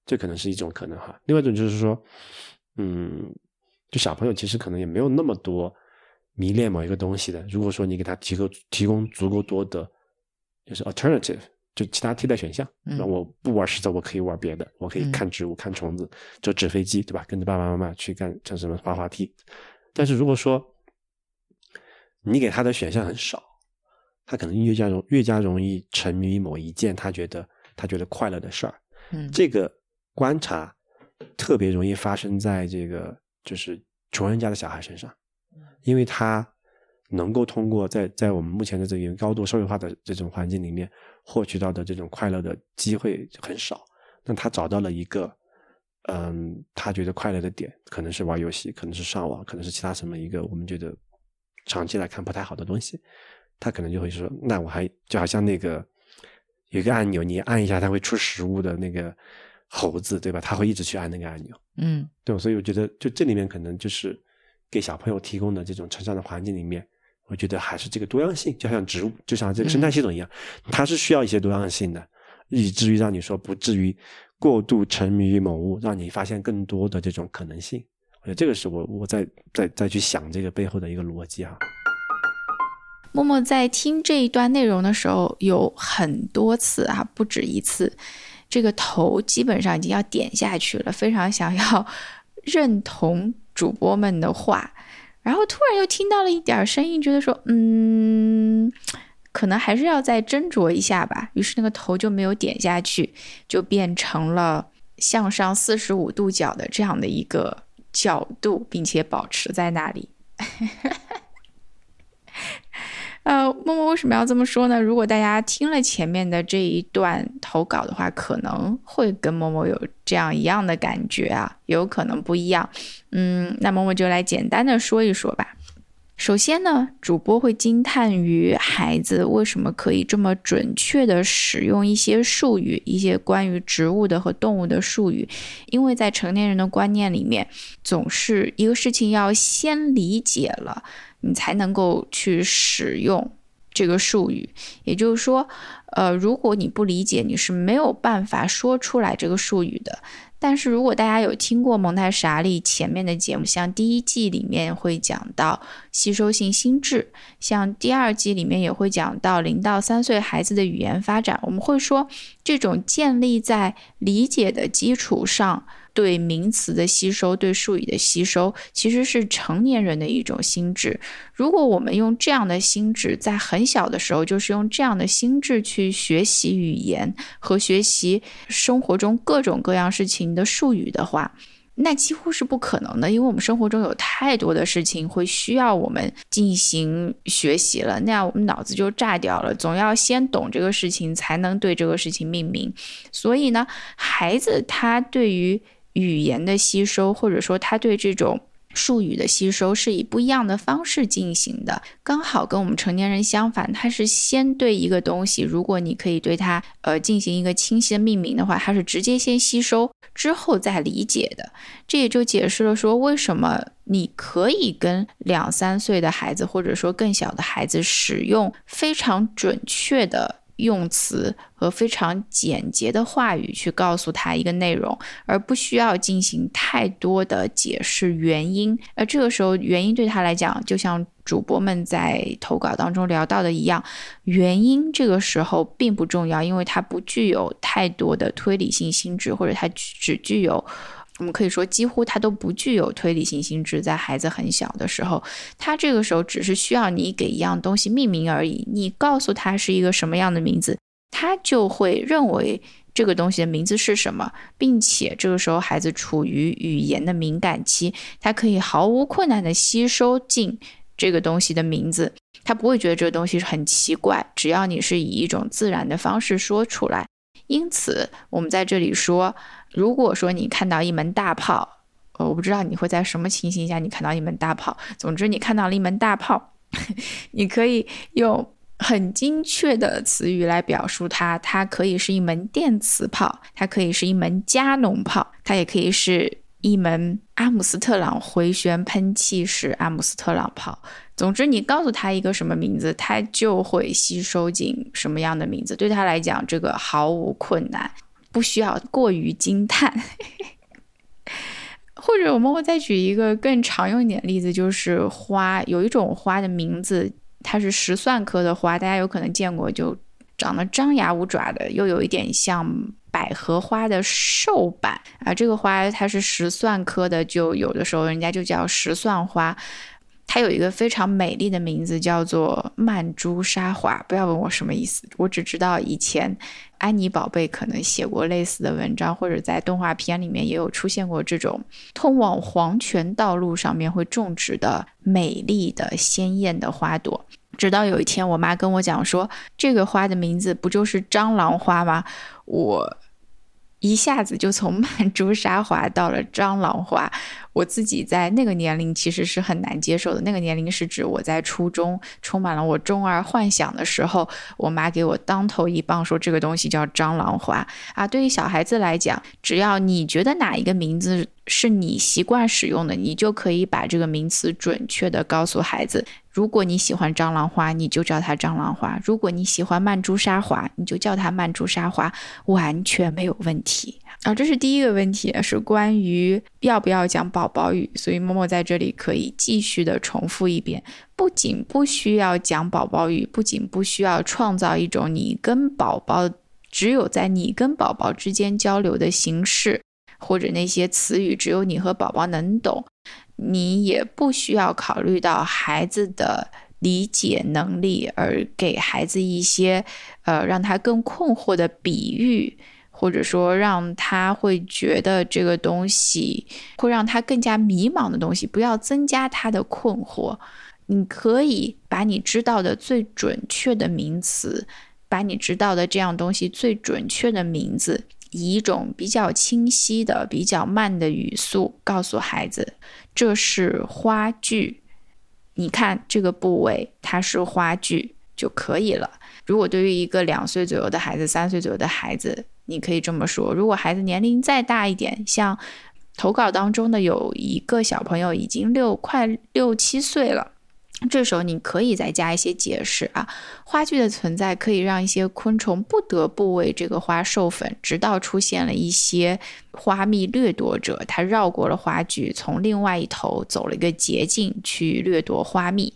这可能是一种可能哈。另外一种就是说，嗯，就小朋友其实可能也没有那么多迷恋某一个东西的。如果说你给他提供提供足够多的，就是 alternative，就其他替代选项，那我不玩石头，我可以玩别的，我可以看植物、看虫子，就纸飞机，对吧？跟着爸爸妈妈去干像什么滑滑梯。但是如果说你给他的选项很少，他可能越加容越加容易沉迷于某一件他觉得他觉得快乐的事儿。嗯，这个观察特别容易发生在这个就是穷人家的小孩身上，因为他能够通过在在我们目前的这个高度社会化的这种环境里面获取到的这种快乐的机会很少。那他找到了一个，嗯，他觉得快乐的点，可能是玩游戏，可能是上网，可能是其他什么一个我们觉得。长期来看不太好的东西，他可能就会说：“那我还就好像那个有一个按钮，你按一下它会出食物的那个猴子，对吧？他会一直去按那个按钮。”嗯，对。所以我觉得，就这里面可能就是给小朋友提供的这种成长的环境里面，我觉得还是这个多样性，就像植物，就像这个生态系统一样，它是需要一些多样性的，以至于让你说不至于过度沉迷于某物，让你发现更多的这种可能性。我觉得这个是我我在在再去想这个背后的一个逻辑啊。默默在听这一段内容的时候，有很多次啊，不止一次，这个头基本上已经要点下去了，非常想要认同主播们的话，然后突然又听到了一点声音，觉得说，嗯，可能还是要再斟酌一下吧。于是那个头就没有点下去，就变成了向上四十五度角的这样的一个。角度，并且保持在那里。呃，默默为什么要这么说呢？如果大家听了前面的这一段投稿的话，可能会跟默默有这样一样的感觉啊，有可能不一样。嗯，那默默就来简单的说一说吧。首先呢，主播会惊叹于孩子为什么可以这么准确的使用一些术语，一些关于植物的和动物的术语，因为在成年人的观念里面，总是一个事情要先理解了，你才能够去使用这个术语。也就是说，呃，如果你不理解，你是没有办法说出来这个术语的。但是如果大家有听过蒙太莎利前面的节目，像第一季里面会讲到吸收性心智，像第二季里面也会讲到零到三岁孩子的语言发展，我们会说这种建立在理解的基础上。对名词的吸收，对术语的吸收，其实是成年人的一种心智。如果我们用这样的心智，在很小的时候，就是用这样的心智去学习语言和学习生活中各种各样事情的术语的话，那几乎是不可能的，因为我们生活中有太多的事情会需要我们进行学习了，那样我们脑子就炸掉了。总要先懂这个事情，才能对这个事情命名。所以呢，孩子他对于语言的吸收，或者说他对这种术语的吸收是以不一样的方式进行的，刚好跟我们成年人相反。他是先对一个东西，如果你可以对它呃进行一个清晰的命名的话，它是直接先吸收之后再理解的。这也就解释了说，为什么你可以跟两三岁的孩子或者说更小的孩子使用非常准确的。用词和非常简洁的话语去告诉他一个内容，而不需要进行太多的解释原因。而这个时候，原因对他来讲，就像主播们在投稿当中聊到的一样，原因这个时候并不重要，因为它不具有太多的推理性心智，或者它只具有。我们可以说，几乎它都不具有推理性心智。在孩子很小的时候，他这个时候只是需要你给一样东西命名而已。你告诉他是一个什么样的名字，他就会认为这个东西的名字是什么，并且这个时候孩子处于语言的敏感期，他可以毫无困难的吸收进这个东西的名字，他不会觉得这个东西是很奇怪。只要你是以一种自然的方式说出来。因此，我们在这里说。如果说你看到一门大炮，呃，我不知道你会在什么情形下你看到一门大炮。总之，你看到了一门大炮，你可以用很精确的词语来表述它。它可以是一门电磁炮，它可以是一门加农炮，它也可以是一门阿姆斯特朗回旋喷气式阿姆斯特朗炮。总之，你告诉他一个什么名字，他就会吸收进什么样的名字。对他来讲，这个毫无困难。不需要过于惊叹，或者我们会再举一个更常用一点的例子，就是花。有一种花的名字，它是石蒜科的花，大家有可能见过，就长得张牙舞爪的，又有一点像百合花的瘦版啊。这个花它是石蒜科的，就有的时候人家就叫石蒜花。它有一个非常美丽的名字，叫做曼珠沙华。不要问我什么意思，我只知道以前安妮宝贝可能写过类似的文章，或者在动画片里面也有出现过这种通往黄泉道路上面会种植的美丽的鲜艳的花朵。直到有一天，我妈跟我讲说，这个花的名字不就是蟑螂花吗？我。一下子就从曼珠沙华到了蟑螂花，我自己在那个年龄其实是很难接受的。那个年龄是指我在初中，充满了我中二幻想的时候，我妈给我当头一棒，说这个东西叫蟑螂花啊。对于小孩子来讲，只要你觉得哪一个名字是你习惯使用的，你就可以把这个名词准确的告诉孩子。如果你喜欢蟑螂花，你就叫它蟑螂花；如果你喜欢曼珠沙华，你就叫它曼珠沙华，完全没有问题。啊，这是第一个问题，是关于要不要讲宝宝语。所以默默在这里可以继续的重复一遍：不仅不需要讲宝宝语，不仅不需要创造一种你跟宝宝只有在你跟宝宝之间交流的形式，或者那些词语只有你和宝宝能懂。你也不需要考虑到孩子的理解能力，而给孩子一些呃让他更困惑的比喻，或者说让他会觉得这个东西会让他更加迷茫的东西，不要增加他的困惑。你可以把你知道的最准确的名词，把你知道的这样东西最准确的名字。以一种比较清晰的、比较慢的语速告诉孩子，这是花距。你看这个部位，它是花距就可以了。如果对于一个两岁左右的孩子、三岁左右的孩子，你可以这么说。如果孩子年龄再大一点，像投稿当中的有一个小朋友已经六快六七岁了。这时候你可以再加一些解释啊，花距的存在可以让一些昆虫不得不为这个花授粉，直到出现了一些花蜜掠夺者，它绕过了花具，从另外一头走了一个捷径去掠夺花蜜。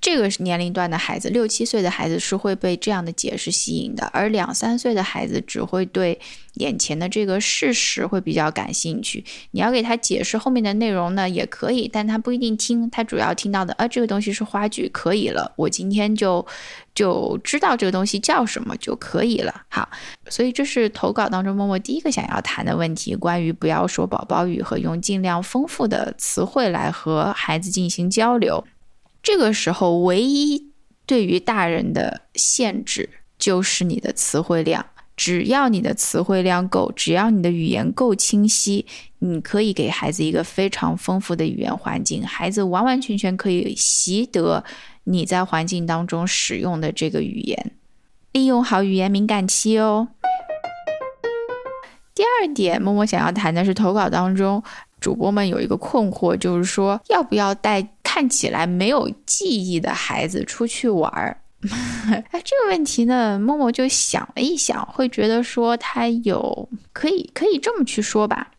这个年龄段的孩子，六七岁的孩子是会被这样的解释吸引的，而两三岁的孩子只会对眼前的这个事实会比较感兴趣。你要给他解释后面的内容呢，也可以，但他不一定听，他主要听到的，啊，这个东西是花絮，可以了，我今天就就知道这个东西叫什么就可以了。好，所以这是投稿当中默默第一个想要谈的问题，关于不要说宝宝语和用尽量丰富的词汇来和孩子进行交流。这个时候，唯一对于大人的限制就是你的词汇量。只要你的词汇量够，只要你的语言够清晰，你可以给孩子一个非常丰富的语言环境，孩子完完全全可以习得你在环境当中使用的这个语言，利用好语言敏感期哦。第二点，默默想要谈的是投稿当中。主播们有一个困惑，就是说要不要带看起来没有记忆的孩子出去玩儿？哎，这个问题呢，默默就想了一想，会觉得说他有可以可以这么去说吧。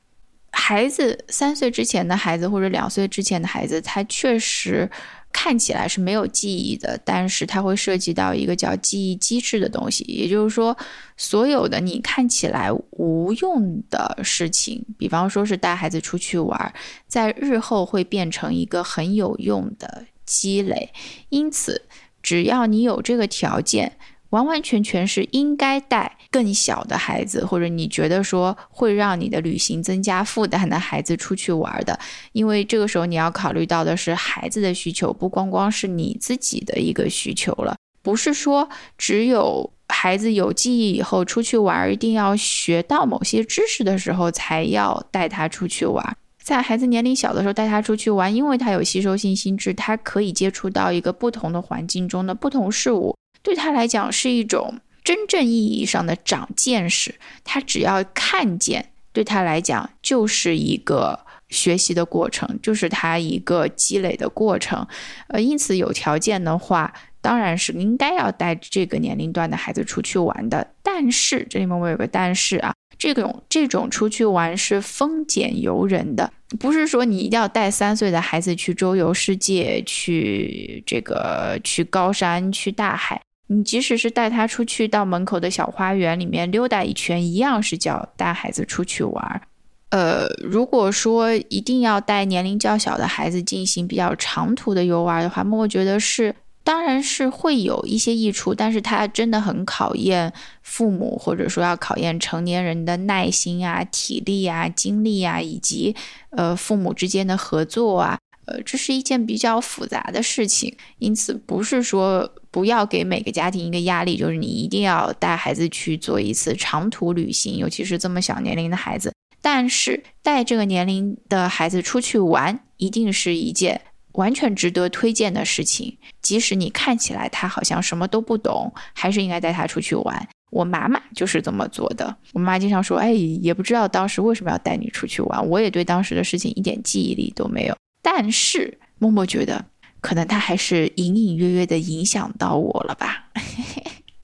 孩子三岁之前的孩子或者两岁之前的孩子，他确实。看起来是没有记忆的，但是它会涉及到一个叫记忆机制的东西。也就是说，所有的你看起来无用的事情，比方说是带孩子出去玩，在日后会变成一个很有用的积累。因此，只要你有这个条件。完完全全是应该带更小的孩子，或者你觉得说会让你的旅行增加负担的孩子出去玩的，因为这个时候你要考虑到的是孩子的需求，不光光是你自己的一个需求了。不是说只有孩子有记忆以后出去玩，一定要学到某些知识的时候才要带他出去玩。在孩子年龄小的时候带他出去玩，因为他有吸收性心智，他可以接触到一个不同的环境中的不同事物。对他来讲是一种真正意义上的长见识，他只要看见，对他来讲就是一个学习的过程，就是他一个积累的过程。呃，因此有条件的话，当然是应该要带这个年龄段的孩子出去玩的。但是这里面我有个但是啊，这种这种出去玩是丰俭由人的，不是说你一定要带三岁的孩子去周游世界，去这个去高山去大海。你即使是带他出去到门口的小花园里面溜达一圈，一样是叫带孩子出去玩儿。呃，如果说一定要带年龄较小的孩子进行比较长途的游玩的话，我觉得是，当然是会有一些益处，但是它真的很考验父母，或者说要考验成年人的耐心啊、体力啊、精力啊，以及呃父母之间的合作啊。呃，这是一件比较复杂的事情，因此不是说不要给每个家庭一个压力，就是你一定要带孩子去做一次长途旅行，尤其是这么小年龄的孩子。但是带这个年龄的孩子出去玩，一定是一件完全值得推荐的事情。即使你看起来他好像什么都不懂，还是应该带他出去玩。我妈妈就是这么做的。我妈经常说：“哎，也不知道当时为什么要带你出去玩。”我也对当时的事情一点记忆力都没有。但是默默觉得，可能他还是隐隐约约的影响到我了吧。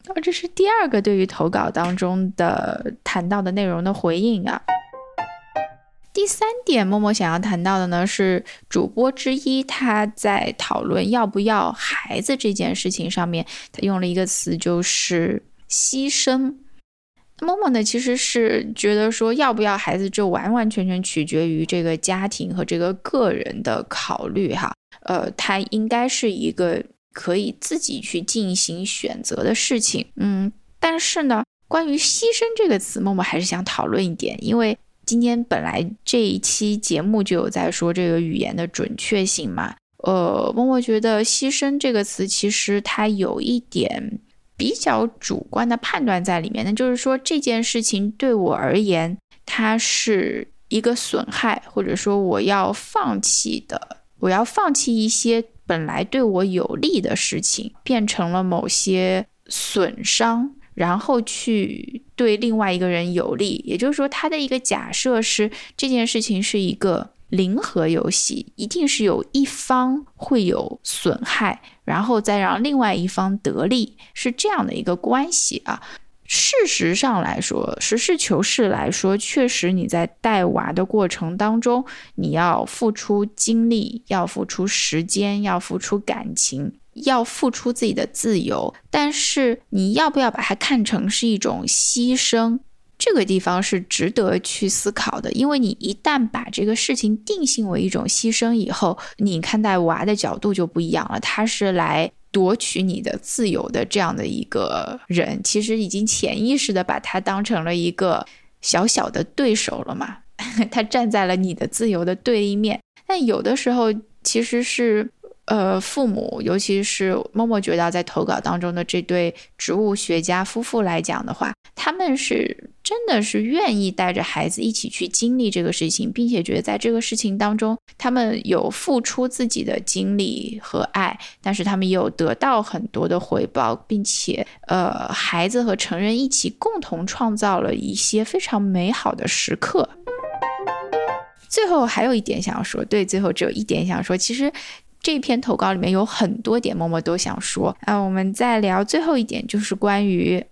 那 么这是第二个对于投稿当中的谈到的内容的回应啊。第三点，默默想要谈到的呢是主播之一他在讨论要不要孩子这件事情上面，他用了一个词，就是牺牲。默默呢，其实是觉得说要不要孩子，这完完全全取决于这个家庭和这个个人的考虑哈。呃，他应该是一个可以自己去进行选择的事情。嗯，但是呢，关于牺牲这个词，默默还是想讨论一点，因为今天本来这一期节目就有在说这个语言的准确性嘛。呃，默默觉得牺牲这个词其实它有一点。比较主观的判断在里面，那就是说这件事情对我而言，它是一个损害，或者说我要放弃的，我要放弃一些本来对我有利的事情，变成了某些损伤，然后去对另外一个人有利。也就是说，他的一个假设是这件事情是一个。零和游戏一定是有一方会有损害，然后再让另外一方得利，是这样的一个关系啊。事实上来说，实事求是来说，确实你在带娃的过程当中，你要付出精力，要付出时间，要付出感情，要付出自己的自由。但是你要不要把它看成是一种牺牲？这个地方是值得去思考的，因为你一旦把这个事情定性为一种牺牲以后，你看待娃的角度就不一样了。他是来夺取你的自由的这样的一个人，其实已经潜意识的把他当成了一个小小的对手了嘛。他站在了你的自由的对立面。但有的时候其实是呃，父母，尤其是默默觉得在投稿当中的这对植物学家夫妇来讲的话，他们是真的是愿意带着孩子一起去经历这个事情，并且觉得在这个事情当中，他们有付出自己的精力和爱，但是他们有得到很多的回报，并且呃，孩子和成人一起共同创造了一些非常美好的时刻。最后还有一点想要说，对，最后只有一点想说，其实。这篇投稿里面有很多点，默默都想说啊。我们再聊最后一点，就是关于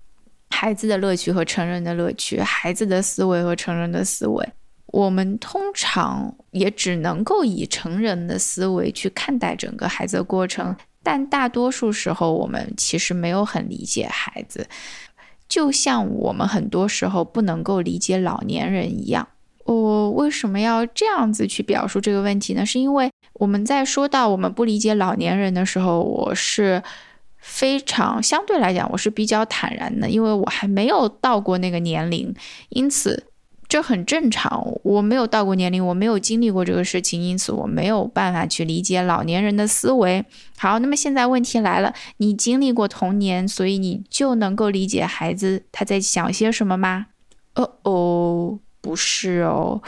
孩子的乐趣和成人的乐趣，孩子的思维和成人的思维。我们通常也只能够以成人的思维去看待整个孩子的过程，但大多数时候我们其实没有很理解孩子，就像我们很多时候不能够理解老年人一样。我为什么要这样子去表述这个问题呢？是因为我们在说到我们不理解老年人的时候，我是非常相对来讲，我是比较坦然的，因为我还没有到过那个年龄，因此这很正常。我没有到过年龄，我没有经历过这个事情，因此我没有办法去理解老年人的思维。好，那么现在问题来了，你经历过童年，所以你就能够理解孩子他在想些什么吗？哦哦。不是哦，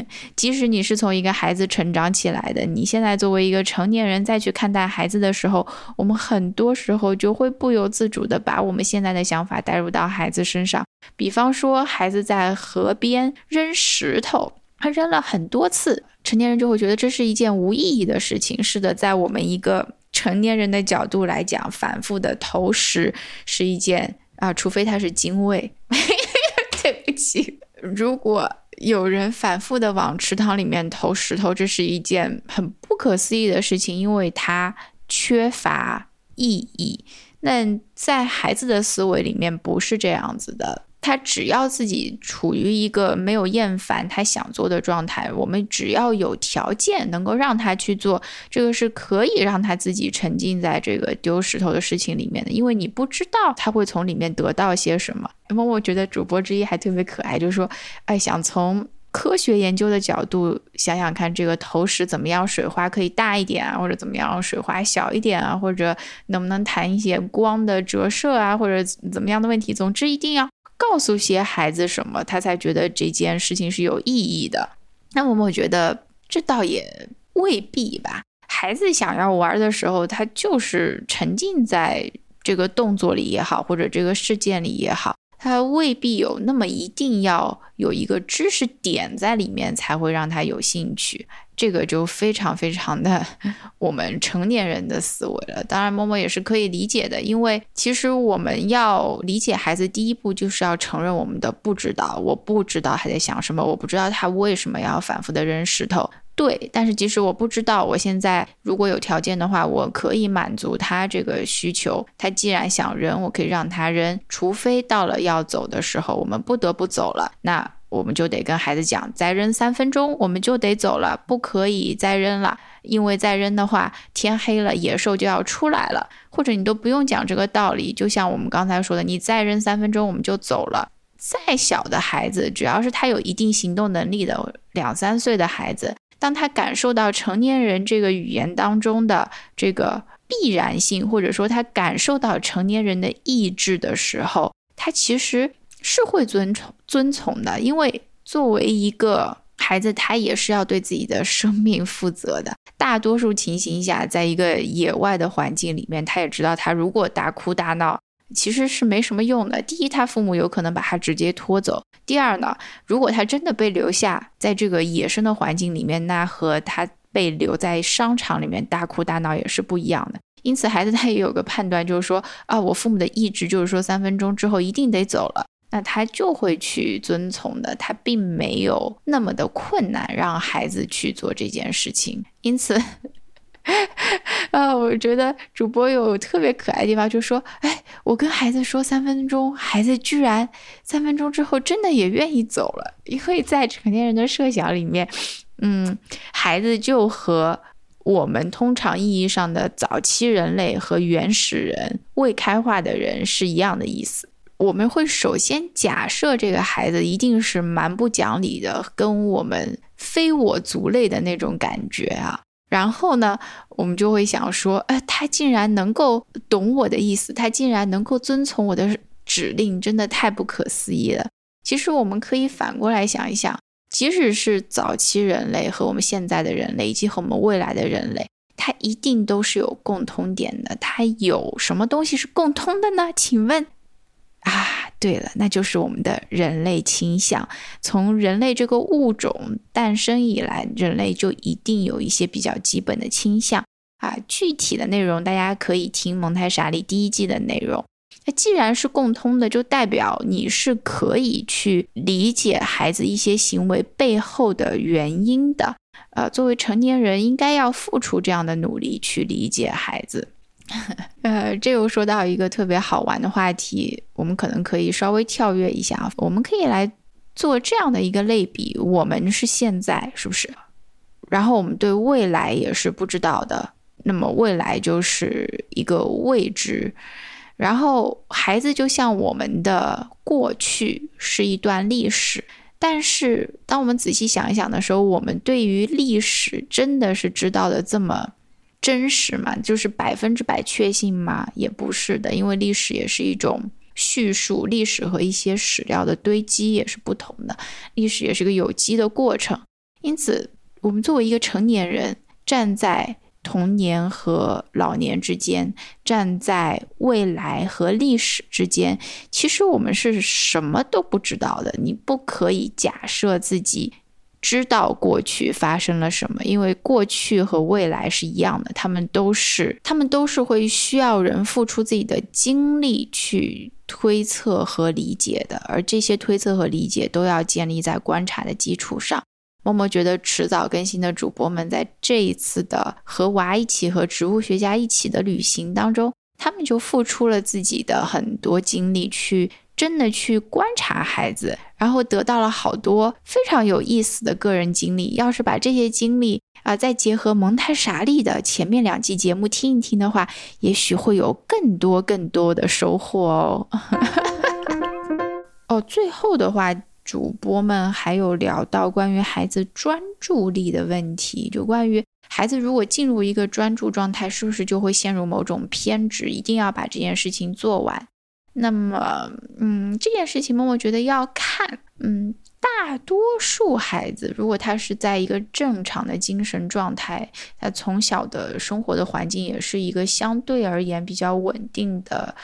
即使你是从一个孩子成长起来的，你现在作为一个成年人再去看待孩子的时候，我们很多时候就会不由自主的把我们现在的想法带入到孩子身上。比方说，孩子在河边扔石头，他扔了很多次，成年人就会觉得这是一件无意义的事情。是的，在我们一个成年人的角度来讲，反复的投石是一件啊，除非他是精卫，对不起。如果有人反复的往池塘里面投石头，这是一件很不可思议的事情，因为它缺乏意义。那在孩子的思维里面不是这样子的。他只要自己处于一个没有厌烦他想做的状态，我们只要有条件能够让他去做，这个是可以让他自己沉浸在这个丢石头的事情里面的。因为你不知道他会从里面得到些什么。那么我觉得主播之一还特别可爱，就是说，哎，想从科学研究的角度想想看，这个投石怎么样水花可以大一点啊，或者怎么样水花小一点啊，或者能不能谈一些光的折射啊，或者怎么样的问题。总之，一定要。告诉些孩子什么，他才觉得这件事情是有意义的。那么我觉得这倒也未必吧。孩子想要玩的时候，他就是沉浸在这个动作里也好，或者这个事件里也好。他未必有那么一定要有一个知识点在里面才会让他有兴趣，这个就非常非常的 我们成年人的思维了。当然，默默也是可以理解的，因为其实我们要理解孩子，第一步就是要承认我们的不知道。我不知道他在想什么，我不知道他为什么要反复的扔石头。对，但是即使我不知道，我现在如果有条件的话，我可以满足他这个需求。他既然想扔，我可以让他扔。除非到了要走的时候，我们不得不走了，那我们就得跟孩子讲，再扔三分钟，我们就得走了，不可以再扔了，因为再扔的话，天黑了，野兽就要出来了。或者你都不用讲这个道理，就像我们刚才说的，你再扔三分钟，我们就走了。再小的孩子，只要是他有一定行动能力的两三岁的孩子。当他感受到成年人这个语言当中的这个必然性，或者说他感受到成年人的意志的时候，他其实是会遵从遵从的。因为作为一个孩子，他也是要对自己的生命负责的。大多数情形下，在一个野外的环境里面，他也知道，他如果大哭大闹。其实是没什么用的。第一，他父母有可能把他直接拖走；第二呢，如果他真的被留下在这个野生的环境里面，那和他被留在商场里面大哭大闹也是不一样的。因此，孩子他也有个判断，就是说啊，我父母的意志就是说三分钟之后一定得走了，那他就会去遵从的。他并没有那么的困难让孩子去做这件事情。因此。啊，我觉得主播有特别可爱的地方，就说，哎，我跟孩子说三分钟，孩子居然三分钟之后真的也愿意走了。因为在成年人的设想里面，嗯，孩子就和我们通常意义上的早期人类和原始人、未开化的人是一样的意思。我们会首先假设这个孩子一定是蛮不讲理的，跟我们非我族类的那种感觉啊。然后呢，我们就会想说，哎，他竟然能够懂我的意思，他竟然能够遵从我的指令，真的太不可思议了。其实我们可以反过来想一想，即使是早期人类和我们现在的人类，以及和我们未来的人类，它一定都是有共通点的。它有什么东西是共通的呢？请问？啊，对了，那就是我们的人类倾向。从人类这个物种诞生以来，人类就一定有一些比较基本的倾向啊。具体的内容大家可以听《蒙太莎里》第一季的内容。那既然是共通的，就代表你是可以去理解孩子一些行为背后的原因的。呃，作为成年人，应该要付出这样的努力去理解孩子。呃，这又说到一个特别好玩的话题，我们可能可以稍微跳跃一下，我们可以来做这样的一个类比：我们是现在，是不是？然后我们对未来也是不知道的，那么未来就是一个未知。然后孩子就像我们的过去是一段历史，但是当我们仔细想一想的时候，我们对于历史真的是知道的这么？真实嘛，就是百分之百确信吗？也不是的，因为历史也是一种叙述，历史和一些史料的堆积也是不同的，历史也是个有机的过程。因此，我们作为一个成年人，站在童年和老年之间，站在未来和历史之间，其实我们是什么都不知道的。你不可以假设自己。知道过去发生了什么，因为过去和未来是一样的，他们都是，他们都是会需要人付出自己的精力去推测和理解的，而这些推测和理解都要建立在观察的基础上。默默觉得，迟早更新的主播们在这一次的和娃一起和植物学家一起的旅行当中，他们就付出了自己的很多精力去。真的去观察孩子，然后得到了好多非常有意思的个人经历。要是把这些经历啊，再结合蒙太莎利的前面两季节目听一听的话，也许会有更多更多的收获哦。哦，最后的话，主播们还有聊到关于孩子专注力的问题，就关于孩子如果进入一个专注状态，是不是就会陷入某种偏执，一定要把这件事情做完。那么，嗯，这件事情，默默觉得要看，嗯，大多数孩子，如果他是在一个正常的精神状态，他从小的生活的环境也是一个相对而言比较稳定的、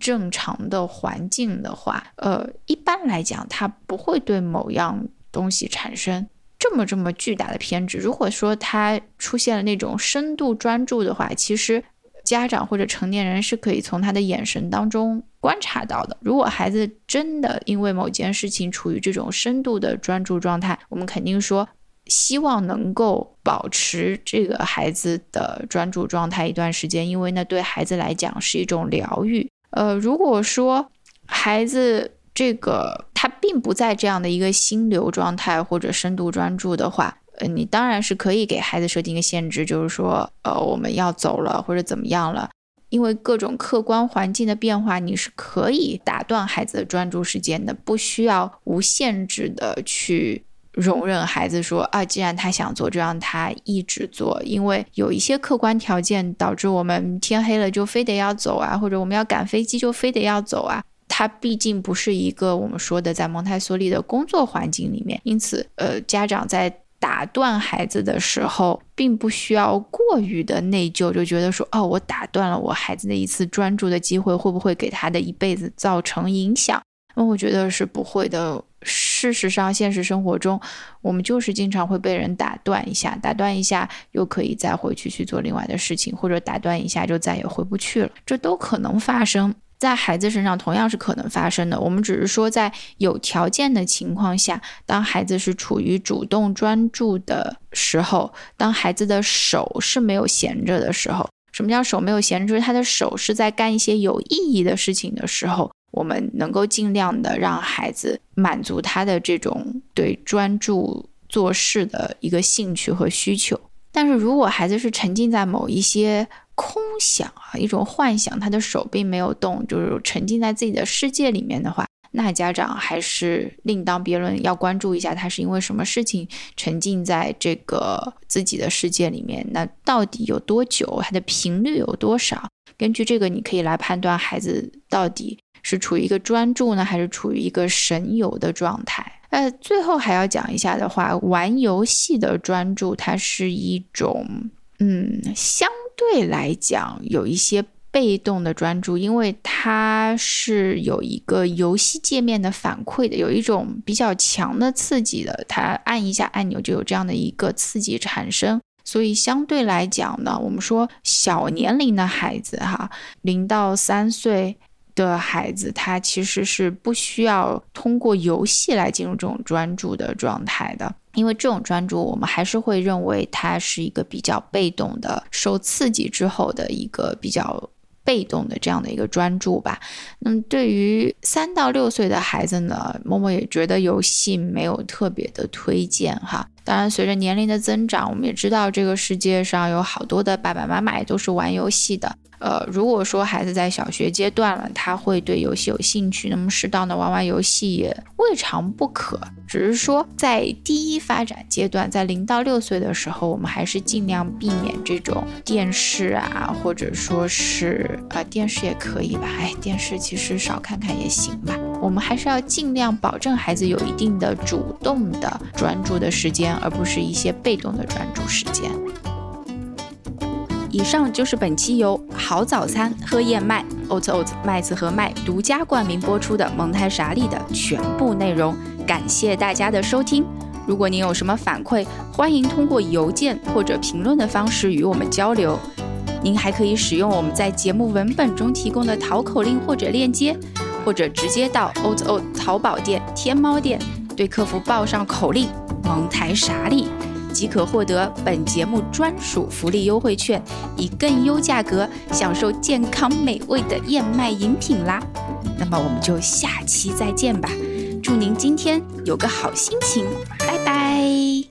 正常的环境的话，呃，一般来讲，他不会对某样东西产生这么这么巨大的偏执。如果说他出现了那种深度专注的话，其实。家长或者成年人是可以从他的眼神当中观察到的。如果孩子真的因为某件事情处于这种深度的专注状态，我们肯定说希望能够保持这个孩子的专注状态一段时间，因为那对孩子来讲是一种疗愈。呃，如果说孩子这个他并不在这样的一个心流状态或者深度专注的话，呃，你当然是可以给孩子设定一个限制，就是说，呃，我们要走了或者怎么样了，因为各种客观环境的变化，你是可以打断孩子的专注时间的，不需要无限制的去容忍孩子说啊，既然他想做，就让他一直做，因为有一些客观条件导致我们天黑了就非得要走啊，或者我们要赶飞机就非得要走啊，它毕竟不是一个我们说的在蒙台梭利的工作环境里面，因此，呃，家长在。打断孩子的时候，并不需要过于的内疚，就觉得说，哦，我打断了我孩子的一次专注的机会，会不会给他的一辈子造成影响？那我觉得是不会的。事实上，现实生活中，我们就是经常会被人打断一下，打断一下又可以再回去去做另外的事情，或者打断一下就再也回不去了，这都可能发生。在孩子身上同样是可能发生的。我们只是说，在有条件的情况下，当孩子是处于主动专注的时候，当孩子的手是没有闲着的时候，什么叫手没有闲着？就是他的手是在干一些有意义的事情的时候，我们能够尽量的让孩子满足他的这种对专注做事的一个兴趣和需求。但是如果孩子是沉浸在某一些，空想啊，一种幻想，他的手并没有动，就是沉浸在自己的世界里面的话，那家长还是另当别论，要关注一下他是因为什么事情沉浸在这个自己的世界里面，那到底有多久，他的频率有多少？根据这个，你可以来判断孩子到底是处于一个专注呢，还是处于一个神游的状态。呃，最后还要讲一下的话，玩游戏的专注，它是一种，嗯，相对来讲有一些。被动的专注，因为它是有一个游戏界面的反馈的，有一种比较强的刺激的，它按一下按钮就有这样的一个刺激产生，所以相对来讲呢，我们说小年龄的孩子哈，零到三岁的孩子，他其实是不需要通过游戏来进入这种专注的状态的，因为这种专注，我们还是会认为它是一个比较被动的，受刺激之后的一个比较。被动的这样的一个专注吧。那么对于三到六岁的孩子呢，默默也觉得游戏没有特别的推荐哈。当然，随着年龄的增长，我们也知道这个世界上有好多的爸爸妈妈也都是玩游戏的。呃，如果说孩子在小学阶段了，他会对游戏有兴趣，那么适当的玩玩游戏也未尝不可。只是说在第一发展阶段，在零到六岁的时候，我们还是尽量避免这种电视啊，或者说是啊电视也可以吧，哎，电视其实少看看也行吧。我们还是要尽量保证孩子有一定的主动的专注的时间，而不是一些被动的专注时间。以上就是本期由好早餐喝燕麦 Oat Oat 麦子和麦独家冠名播出的蒙台莎利的全部内容，感谢大家的收听。如果您有什么反馈，欢迎通过邮件或者评论的方式与我们交流。您还可以使用我们在节目文本中提供的淘口令或者链接，或者直接到 Oat Oat 淘宝店、天猫店对客服报上口令蒙台莎利。即可获得本节目专属福利优惠券，以更优价格享受健康美味的燕麦饮品啦！那么我们就下期再见吧，祝您今天有个好心情。拜拜